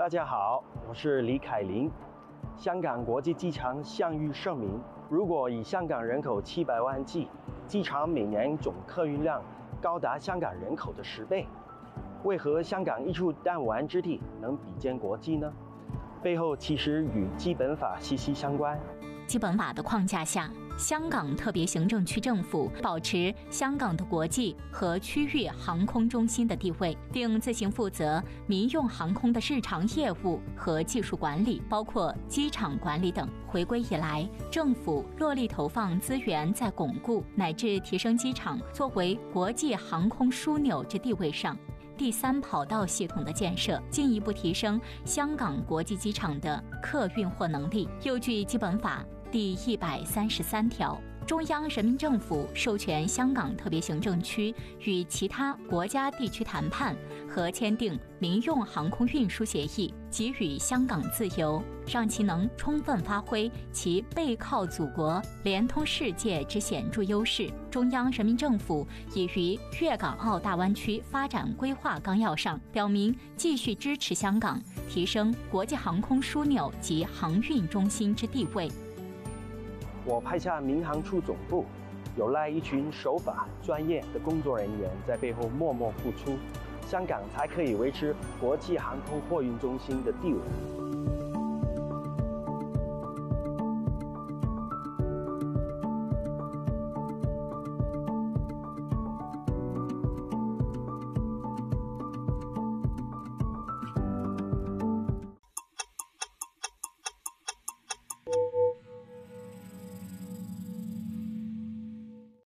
大家好，我是李凯琳。香港国际机场享誉盛名，如果以香港人口七百万计，机场每年总客运量高达香港人口的十倍。为何香港一处弹丸之地能比肩国际呢？背后其实与基本法息息相关。基本法的框架下。香港特别行政区政府保持香港的国际和区域航空中心的地位，并自行负责民用航空的日常业务和技术管理，包括机场管理等。回归以来，政府落力投放资源在巩固乃至提升机场作为国际航空枢纽之地位上。第三跑道系统的建设，进一步提升香港国际机场的客运货能力。又据基本法。第一百三十三条，中央人民政府授权香港特别行政区与其他国家地区谈判和签订民用航空运输协议，给予香港自由，让其能充分发挥其背靠祖国、连通世界之显著优势。中央人民政府已于《粤港澳大湾区发展规划纲要》上表明，继续支持香港提升国际航空枢纽及航运中心之地位。我派下民航处总部，有赖一群守法专业的工作人员在背后默默付出，香港才可以维持国际航空货运中心的地位。